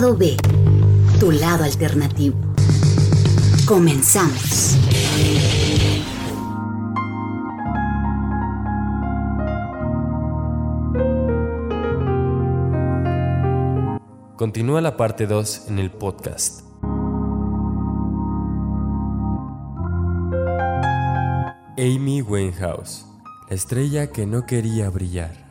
Lado B, tu lado alternativo. Comenzamos. Continúa la parte 2 en el podcast. Amy Winehouse, la estrella que no quería brillar.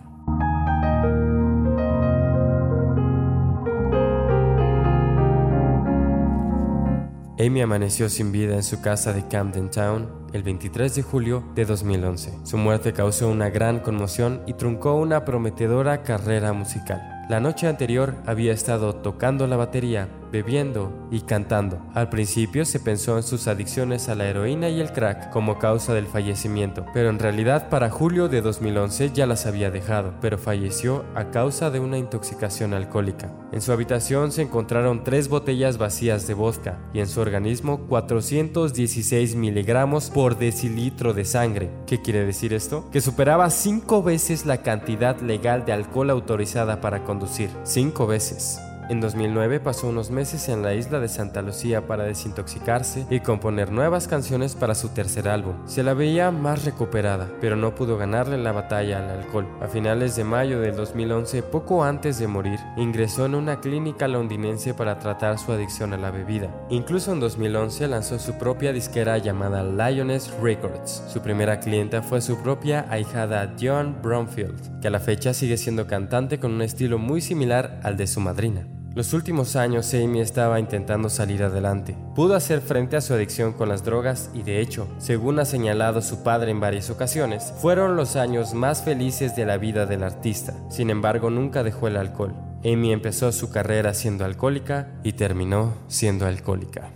Amy amaneció sin vida en su casa de Camden Town el 23 de julio de 2011. Su muerte causó una gran conmoción y truncó una prometedora carrera musical. La noche anterior había estado tocando la batería, bebiendo y cantando. Al principio se pensó en sus adicciones a la heroína y el crack como causa del fallecimiento, pero en realidad para julio de 2011 ya las había dejado, pero falleció a causa de una intoxicación alcohólica. En su habitación se encontraron tres botellas vacías de vodka y en su organismo 416 miligramos por decilitro de sangre. ¿Qué quiere decir esto? Que superaba cinco veces la cantidad legal de alcohol autorizada para conducir. Cinco veces. En 2009 pasó unos meses en la isla de Santa Lucía para desintoxicarse y componer nuevas canciones para su tercer álbum. Se la veía más recuperada, pero no pudo ganarle la batalla al alcohol. A finales de mayo del 2011, poco antes de morir, ingresó en una clínica londinense para tratar su adicción a la bebida. Incluso en 2011 lanzó su propia disquera llamada Lioness Records. Su primera clienta fue su propia ahijada John Bromfield, que a la fecha sigue siendo cantante con un estilo muy similar al de su madrina. Los últimos años Amy estaba intentando salir adelante. Pudo hacer frente a su adicción con las drogas y de hecho, según ha señalado su padre en varias ocasiones, fueron los años más felices de la vida del artista. Sin embargo, nunca dejó el alcohol. Amy empezó su carrera siendo alcohólica y terminó siendo alcohólica.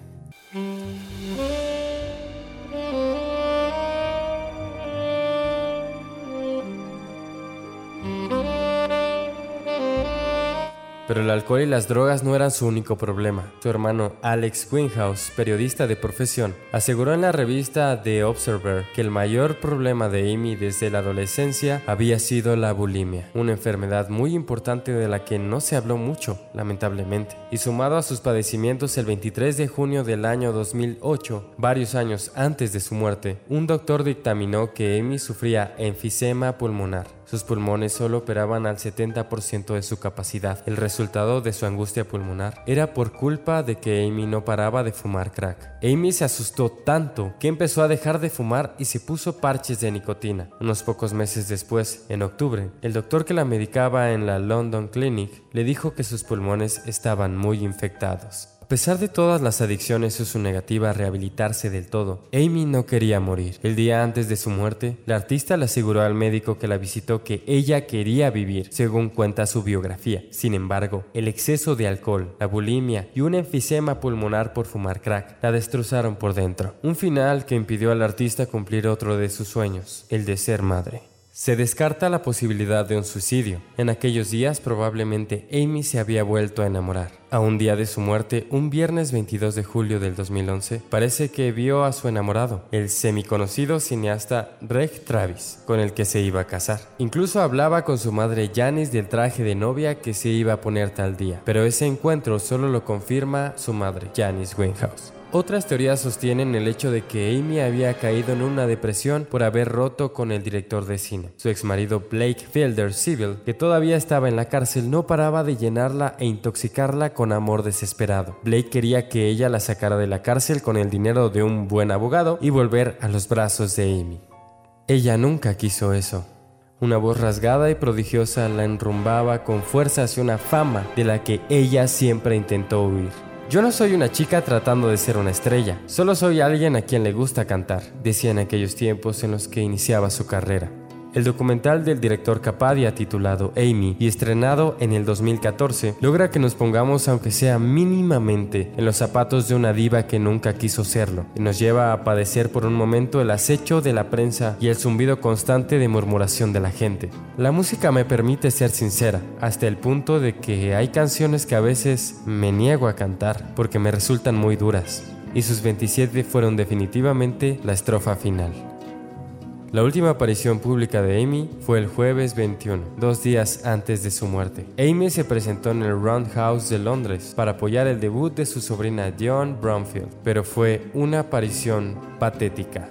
Pero el alcohol y las drogas no eran su único problema. Su hermano Alex Winhouse, periodista de profesión, aseguró en la revista The Observer que el mayor problema de Amy desde la adolescencia había sido la bulimia, una enfermedad muy importante de la que no se habló mucho, lamentablemente. Y sumado a sus padecimientos el 23 de junio del año 2008, varios años antes de su muerte, un doctor dictaminó que Amy sufría enfisema pulmonar sus pulmones solo operaban al 70% de su capacidad. El resultado de su angustia pulmonar era por culpa de que Amy no paraba de fumar crack. Amy se asustó tanto que empezó a dejar de fumar y se puso parches de nicotina. Unos pocos meses después, en octubre, el doctor que la medicaba en la London Clinic le dijo que sus pulmones estaban muy infectados. A pesar de todas las adicciones y su negativa a rehabilitarse del todo, Amy no quería morir. El día antes de su muerte, la artista le aseguró al médico que la visitó que ella quería vivir, según cuenta su biografía. Sin embargo, el exceso de alcohol, la bulimia y un enfisema pulmonar por fumar crack la destrozaron por dentro. Un final que impidió al artista cumplir otro de sus sueños, el de ser madre. Se descarta la posibilidad de un suicidio. En aquellos días probablemente Amy se había vuelto a enamorar. A un día de su muerte, un viernes 22 de julio del 2011, parece que vio a su enamorado, el semiconocido cineasta Reg Travis, con el que se iba a casar. Incluso hablaba con su madre Janice del traje de novia que se iba a poner tal día, pero ese encuentro solo lo confirma su madre, Janice Winehouse. Otras teorías sostienen el hecho de que Amy había caído en una depresión por haber roto con el director de cine. Su exmarido Blake Fielder Civil, que todavía estaba en la cárcel, no paraba de llenarla e intoxicarla con amor desesperado. Blake quería que ella la sacara de la cárcel con el dinero de un buen abogado y volver a los brazos de Amy. Ella nunca quiso eso. Una voz rasgada y prodigiosa la enrumbaba con fuerza hacia una fama de la que ella siempre intentó huir. Yo no soy una chica tratando de ser una estrella, solo soy alguien a quien le gusta cantar, decía en aquellos tiempos en los que iniciaba su carrera. El documental del director Capadia titulado Amy y estrenado en el 2014 logra que nos pongamos aunque sea mínimamente en los zapatos de una diva que nunca quiso serlo y nos lleva a padecer por un momento el acecho de la prensa y el zumbido constante de murmuración de la gente. La música me permite ser sincera hasta el punto de que hay canciones que a veces me niego a cantar porque me resultan muy duras y sus 27 fueron definitivamente la estrofa final. La última aparición pública de Amy fue el jueves 21, dos días antes de su muerte. Amy se presentó en el Roundhouse de Londres para apoyar el debut de su sobrina Dion Bromfield, pero fue una aparición patética.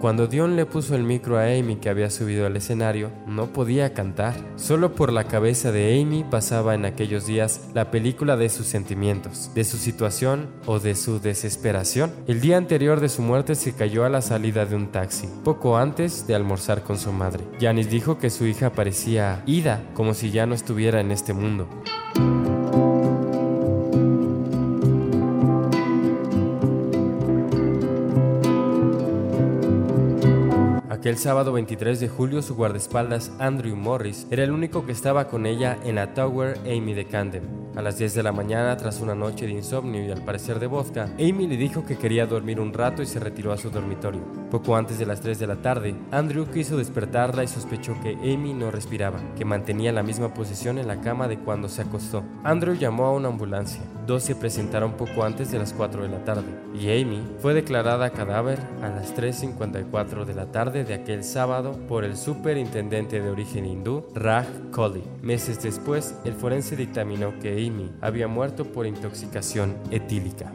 Cuando Dion le puso el micro a Amy que había subido al escenario, no podía cantar. Solo por la cabeza de Amy pasaba en aquellos días la película de sus sentimientos, de su situación o de su desesperación. El día anterior de su muerte se cayó a la salida de un taxi, poco antes de almorzar con su madre. Janice dijo que su hija parecía ida, como si ya no estuviera en este mundo. Aquel sábado 23 de julio su guardaespaldas Andrew Morris era el único que estaba con ella en la Tower Amy de Camden. A las 10 de la mañana, tras una noche de insomnio y al parecer de vodka, Amy le dijo que quería dormir un rato y se retiró a su dormitorio. Poco antes de las 3 de la tarde, Andrew quiso despertarla y sospechó que Amy no respiraba, que mantenía la misma posición en la cama de cuando se acostó. Andrew llamó a una ambulancia. Dos se presentaron poco antes de las 4 de la tarde y Amy fue declarada cadáver a las 3.54 de la tarde de aquel sábado por el superintendente de origen hindú Raj Kohli. Meses después, el forense dictaminó que Amy había muerto por intoxicación etílica.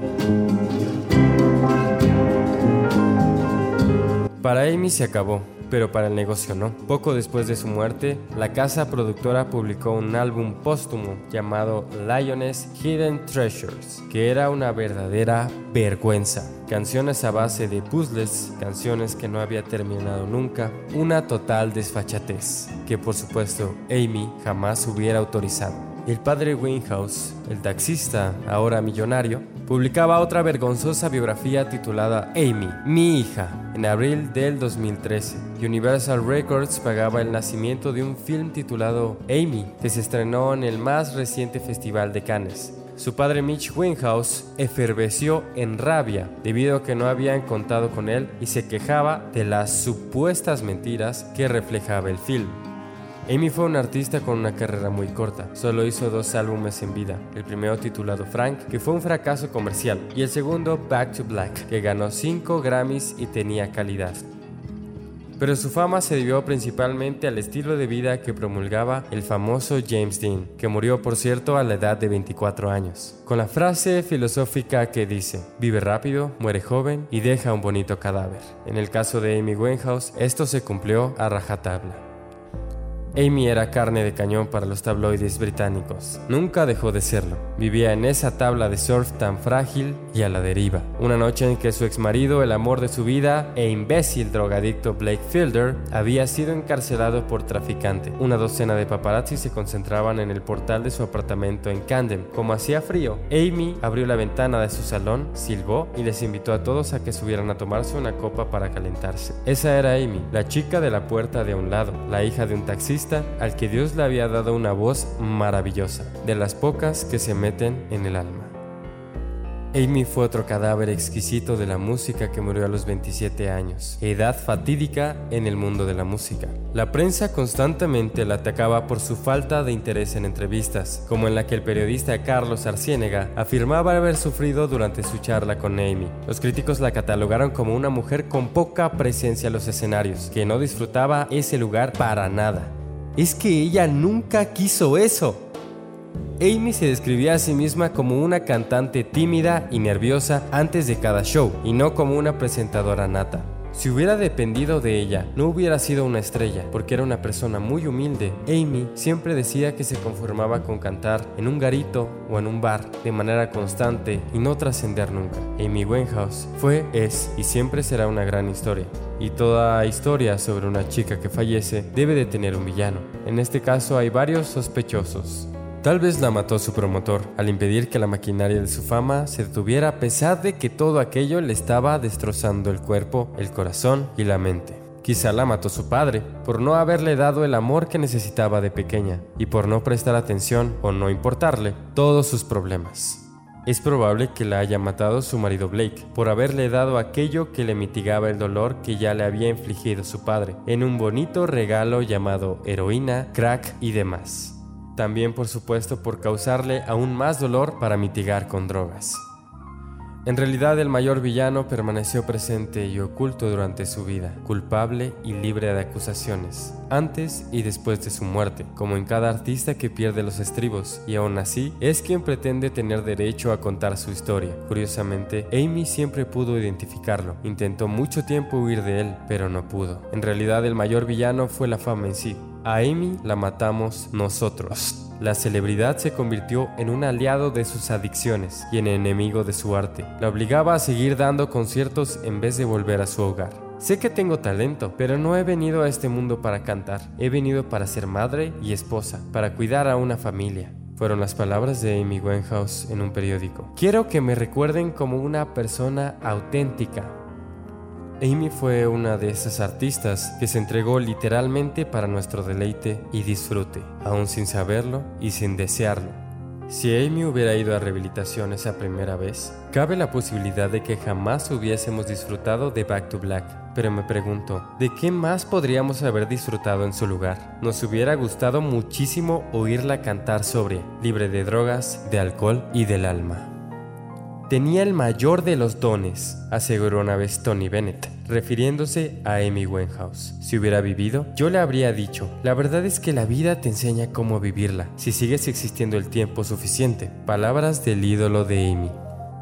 Para Amy se acabó pero para el negocio no. Poco después de su muerte, la casa productora publicó un álbum póstumo llamado Lioness Hidden Treasures, que era una verdadera vergüenza. Canciones a base de puzzles, canciones que no había terminado nunca, una total desfachatez, que por supuesto Amy jamás hubiera autorizado. El padre Winhouse, el taxista, ahora millonario, publicaba otra vergonzosa biografía titulada Amy, mi hija, en abril del 2013. Universal Records pagaba el nacimiento de un film titulado Amy, que se estrenó en el más reciente festival de Cannes. Su padre Mitch Winhouse eferveció en rabia debido a que no habían contado con él y se quejaba de las supuestas mentiras que reflejaba el film. Amy fue un artista con una carrera muy corta. Solo hizo dos álbumes en vida. El primero titulado Frank, que fue un fracaso comercial, y el segundo Back to Black, que ganó 5 Grammys y tenía calidad. Pero su fama se debió principalmente al estilo de vida que promulgaba el famoso James Dean, que murió por cierto a la edad de 24 años, con la frase filosófica que dice, vive rápido, muere joven y deja un bonito cadáver. En el caso de Amy Winehouse, esto se cumplió a rajatabla. Amy era carne de cañón para los tabloides británicos. Nunca dejó de serlo. Vivía en esa tabla de surf tan frágil y a la deriva. Una noche en que su exmarido, el amor de su vida e imbécil drogadicto Blake Fielder, había sido encarcelado por traficante. Una docena de paparazzi se concentraban en el portal de su apartamento en Camden. Como hacía frío, Amy abrió la ventana de su salón, silbó y les invitó a todos a que subieran a tomarse una copa para calentarse. Esa era Amy, la chica de la puerta de un lado, la hija de un taxista al que Dios le había dado una voz maravillosa, de las pocas que se meten en el alma. Amy fue otro cadáver exquisito de la música que murió a los 27 años, edad fatídica en el mundo de la música. La prensa constantemente la atacaba por su falta de interés en entrevistas, como en la que el periodista Carlos Arciénega afirmaba haber sufrido durante su charla con Amy. Los críticos la catalogaron como una mujer con poca presencia en los escenarios, que no disfrutaba ese lugar para nada es que ella nunca quiso eso. Amy se describía a sí misma como una cantante tímida y nerviosa antes de cada show y no como una presentadora nata. Si hubiera dependido de ella, no hubiera sido una estrella, porque era una persona muy humilde. Amy siempre decía que se conformaba con cantar en un garito o en un bar de manera constante y no trascender nunca. Amy Winehouse fue, es y siempre será una gran historia. Y toda historia sobre una chica que fallece debe de tener un villano. En este caso hay varios sospechosos. Tal vez la mató su promotor al impedir que la maquinaria de su fama se detuviera a pesar de que todo aquello le estaba destrozando el cuerpo, el corazón y la mente. Quizá la mató su padre por no haberle dado el amor que necesitaba de pequeña y por no prestar atención o no importarle todos sus problemas. Es probable que la haya matado su marido Blake por haberle dado aquello que le mitigaba el dolor que ya le había infligido su padre en un bonito regalo llamado heroína, crack y demás también por supuesto por causarle aún más dolor para mitigar con drogas. En realidad el mayor villano permaneció presente y oculto durante su vida, culpable y libre de acusaciones, antes y después de su muerte, como en cada artista que pierde los estribos, y aún así es quien pretende tener derecho a contar su historia. Curiosamente, Amy siempre pudo identificarlo, intentó mucho tiempo huir de él, pero no pudo. En realidad el mayor villano fue la fama en sí. A Amy la matamos nosotros. La celebridad se convirtió en un aliado de sus adicciones y en enemigo de su arte. La obligaba a seguir dando conciertos en vez de volver a su hogar. Sé que tengo talento, pero no he venido a este mundo para cantar. He venido para ser madre y esposa, para cuidar a una familia. Fueron las palabras de Amy Winehouse en un periódico. Quiero que me recuerden como una persona auténtica, Amy fue una de esas artistas que se entregó literalmente para nuestro deleite y disfrute, aún sin saberlo y sin desearlo. Si Amy hubiera ido a rehabilitación esa primera vez, cabe la posibilidad de que jamás hubiésemos disfrutado de Back to Black. Pero me pregunto, ¿de qué más podríamos haber disfrutado en su lugar? Nos hubiera gustado muchísimo oírla cantar sobre, libre de drogas, de alcohol y del alma. Tenía el mayor de los dones, aseguró una vez Tony Bennett, refiriéndose a Amy Winehouse. Si hubiera vivido, yo le habría dicho, la verdad es que la vida te enseña cómo vivirla, si sigues existiendo el tiempo suficiente. Palabras del ídolo de Amy.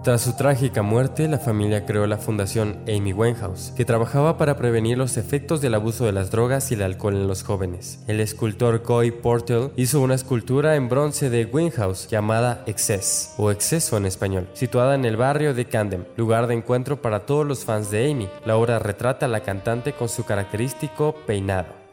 Tras su trágica muerte, la familia creó la fundación Amy Winehouse, que trabajaba para prevenir los efectos del abuso de las drogas y el alcohol en los jóvenes. El escultor Coy Portel hizo una escultura en bronce de Winehouse llamada Excess, o Exceso en español, situada en el barrio de Camden, lugar de encuentro para todos los fans de Amy. La obra retrata a la cantante con su característico peinado.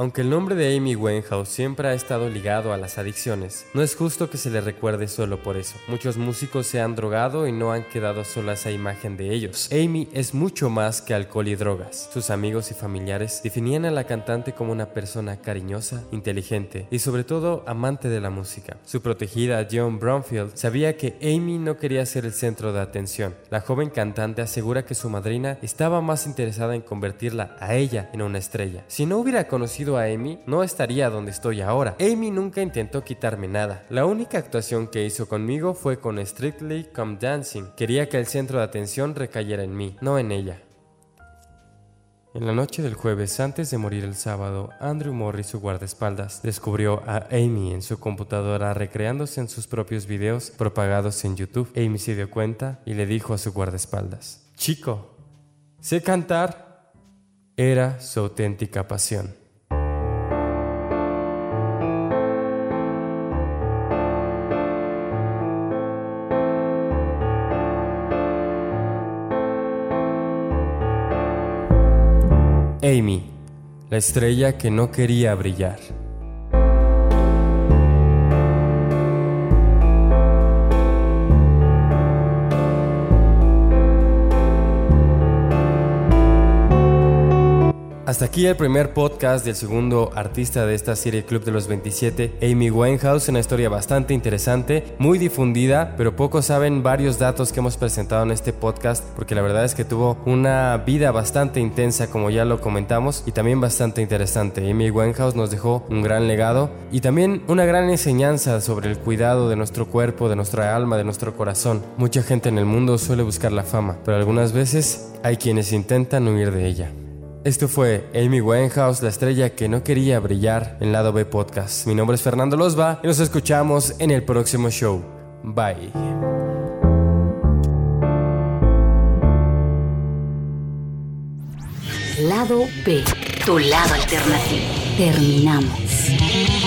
Aunque el nombre de Amy Winehouse siempre ha estado ligado a las adicciones, no es justo que se le recuerde solo por eso. Muchos músicos se han drogado y no han quedado solo esa imagen de ellos. Amy es mucho más que alcohol y drogas. Sus amigos y familiares definían a la cantante como una persona cariñosa, inteligente y sobre todo amante de la música. Su protegida John Bromfield sabía que Amy no quería ser el centro de atención. La joven cantante asegura que su madrina estaba más interesada en convertirla a ella en una estrella. Si no hubiera conocido a Amy, no estaría donde estoy ahora. Amy nunca intentó quitarme nada. La única actuación que hizo conmigo fue con Strictly Come Dancing. Quería que el centro de atención recayera en mí, no en ella. En la noche del jueves, antes de morir el sábado, Andrew Morris, su guardaespaldas, descubrió a Amy en su computadora recreándose en sus propios videos propagados en YouTube. Amy se dio cuenta y le dijo a su guardaespaldas, Chico, sé cantar. Era su auténtica pasión. Amy, la estrella que no quería brillar. Hasta aquí el primer podcast del segundo artista de esta serie Club de los 27, Amy Winehouse, una historia bastante interesante, muy difundida, pero pocos saben varios datos que hemos presentado en este podcast, porque la verdad es que tuvo una vida bastante intensa, como ya lo comentamos, y también bastante interesante. Amy Winehouse nos dejó un gran legado y también una gran enseñanza sobre el cuidado de nuestro cuerpo, de nuestra alma, de nuestro corazón. Mucha gente en el mundo suele buscar la fama, pero algunas veces hay quienes intentan huir de ella. Esto fue Amy Winehouse, la estrella que no quería brillar en Lado B Podcast. Mi nombre es Fernando Losba y nos escuchamos en el próximo show. Bye. Lado B, tu lado alternativo. Terminamos.